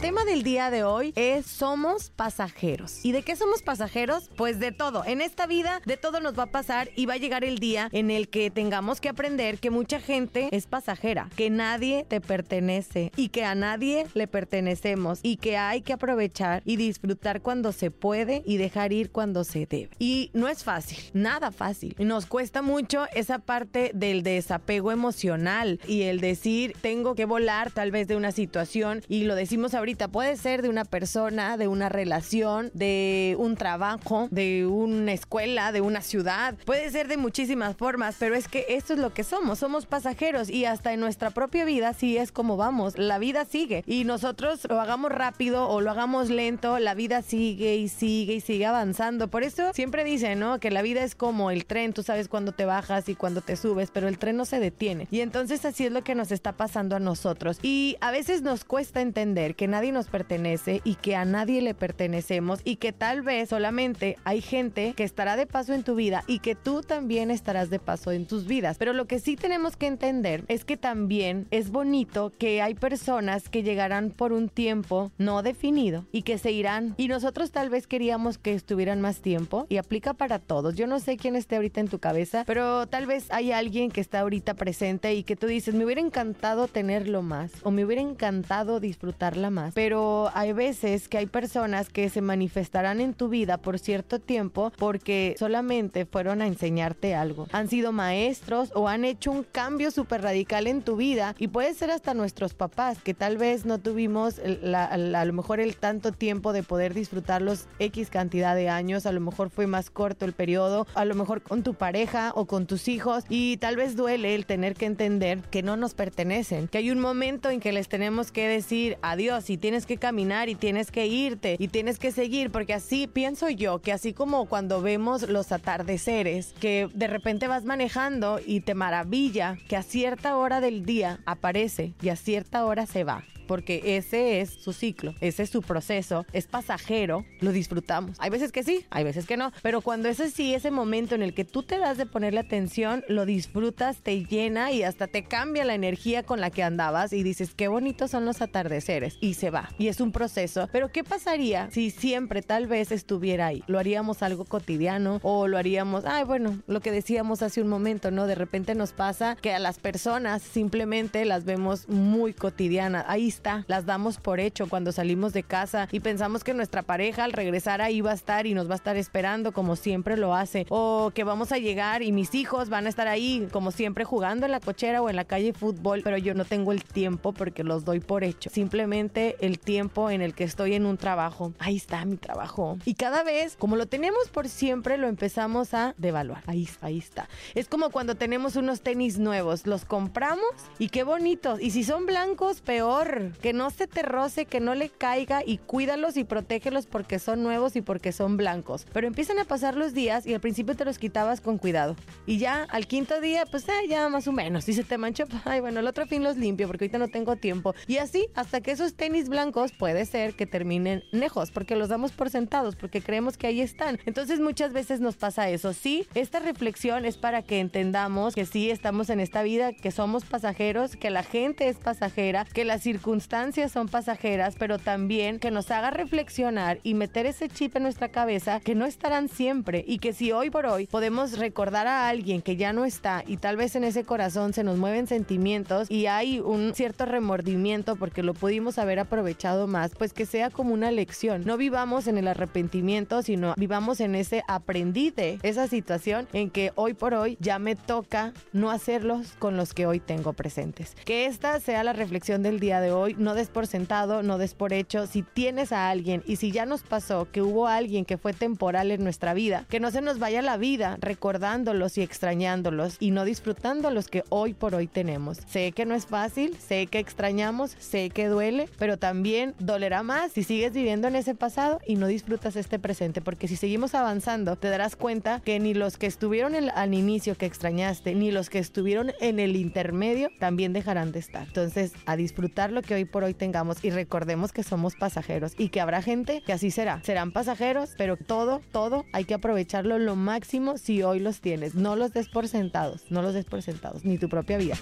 Tema del día de hoy es somos pasajeros. ¿Y de qué somos pasajeros? Pues de todo. En esta vida de todo nos va a pasar y va a llegar el día en el que tengamos que aprender que mucha gente es pasajera, que nadie te pertenece y que a nadie le pertenecemos y que hay que aprovechar y disfrutar cuando se puede y dejar ir cuando se debe. Y no es fácil, nada fácil. Nos cuesta mucho esa parte del desapego emocional y el decir tengo que volar tal vez de una situación y lo decimos ahorita, puede ser de una persona, de una relación, de un trabajo, de una escuela, de una ciudad, puede ser de muchísimas formas, pero es que esto es lo que somos, somos pasajeros y hasta en nuestra propia vida sí es como vamos, la vida sigue y nosotros lo hagamos rápido o lo hagamos lento, la vida sigue y sigue y sigue avanzando. Por eso siempre dicen, ¿no? Que la vida es como el tren, tú sabes cuándo te bajas y cuándo te subes, pero el tren no se detiene. Y entonces así es lo que nos está pasando a nosotros. Y a veces nos cuesta entender que nadie nos pertenece y que a nadie le pertenecemos y que tal vez solamente hay gente que estará de paso en tu vida y que tú también estarás de paso en tus vidas. Pero lo que sí tenemos que entender es que también es bonito que hay personas que llegarán por un tiempo no definido y que se irán y nosotros tal vez queríamos que estuvieran más tiempo y aplica para todos. Yo no sé quién esté ahorita en tu cabeza, pero tal vez hay alguien que está ahorita presente y que tú dices, me hubiera encantado tenerlo más o me hubiera encantado disfrutarla más pero hay veces que hay personas que se manifestarán en tu vida por cierto tiempo porque solamente fueron a enseñarte algo. Han sido maestros o han hecho un cambio súper radical en tu vida y puede ser hasta nuestros papás que tal vez no tuvimos a lo mejor el tanto tiempo de poder disfrutarlos X cantidad de años, a lo mejor fue más corto el periodo, a lo mejor con tu pareja o con tus hijos y tal vez duele el tener que entender que no nos pertenecen, que hay un momento en que les tenemos que decir adiós y tienes que caminar y tienes que irte y tienes que seguir, porque así pienso yo que así como cuando vemos los atardeceres, que de repente vas manejando y te maravilla que a cierta hora del día aparece y a cierta hora se va porque ese es su ciclo, ese es su proceso, es pasajero, lo disfrutamos. Hay veces que sí, hay veces que no, pero cuando ese sí, ese momento en el que tú te das de ponerle atención, lo disfrutas, te llena y hasta te cambia la energía con la que andabas y dices, qué bonitos son los atardeceres y se va. Y es un proceso, pero ¿qué pasaría si siempre tal vez estuviera ahí? ¿Lo haríamos algo cotidiano o lo haríamos, ay, bueno, lo que decíamos hace un momento, ¿no? De repente nos pasa que a las personas simplemente las vemos muy cotidianas. Ahí las damos por hecho cuando salimos de casa y pensamos que nuestra pareja al regresar ahí va a estar y nos va a estar esperando como siempre lo hace. O que vamos a llegar y mis hijos van a estar ahí como siempre jugando en la cochera o en la calle fútbol, pero yo no tengo el tiempo porque los doy por hecho. Simplemente el tiempo en el que estoy en un trabajo. Ahí está mi trabajo. Y cada vez, como lo tenemos por siempre, lo empezamos a devaluar. Ahí, ahí está. Es como cuando tenemos unos tenis nuevos. Los compramos y qué bonitos. Y si son blancos, peor que no se te roce, que no le caiga y cuídalos y protégelos porque son nuevos y porque son blancos. Pero empiezan a pasar los días y al principio te los quitabas con cuidado. Y ya al quinto día, pues ya más o menos. Si se te manchó, ay, bueno, el otro fin los limpio porque ahorita no tengo tiempo. Y así hasta que esos tenis blancos puede ser que terminen lejos porque los damos por sentados, porque creemos que ahí están. Entonces muchas veces nos pasa eso. Sí, esta reflexión es para que entendamos que sí estamos en esta vida, que somos pasajeros, que la gente es pasajera, que las circunstancias circunstancias son pasajeras, pero también que nos haga reflexionar y meter ese chip en nuestra cabeza que no estarán siempre y que si hoy por hoy podemos recordar a alguien que ya no está y tal vez en ese corazón se nos mueven sentimientos y hay un cierto remordimiento porque lo pudimos haber aprovechado más, pues que sea como una lección. No vivamos en el arrepentimiento, sino vivamos en ese aprendí de esa situación en que hoy por hoy ya me toca no hacerlos con los que hoy tengo presentes. Que esta sea la reflexión del día de hoy no des por sentado, no des por hecho. Si tienes a alguien y si ya nos pasó que hubo alguien que fue temporal en nuestra vida, que no se nos vaya la vida recordándolos y extrañándolos y no disfrutando los que hoy por hoy tenemos. Sé que no es fácil, sé que extrañamos, sé que duele, pero también dolerá más si sigues viviendo en ese pasado y no disfrutas este presente, porque si seguimos avanzando, te darás cuenta que ni los que estuvieron al inicio que extrañaste, ni los que estuvieron en el intermedio también dejarán de estar. Entonces, a disfrutar lo que que hoy por hoy tengamos y recordemos que somos pasajeros y que habrá gente que así será. Serán pasajeros, pero todo, todo hay que aprovecharlo lo máximo si hoy los tienes. No los des por sentados, no los des por sentados, ni tu propia vida.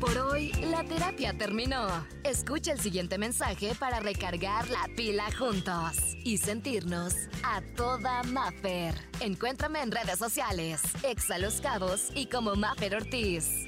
Por hoy, la terapia terminó. Escucha el siguiente mensaje para recargar la pila juntos y sentirnos a toda Maffer. Encuéntrame en redes sociales, Exa Los Cabos y como Maffer Ortiz.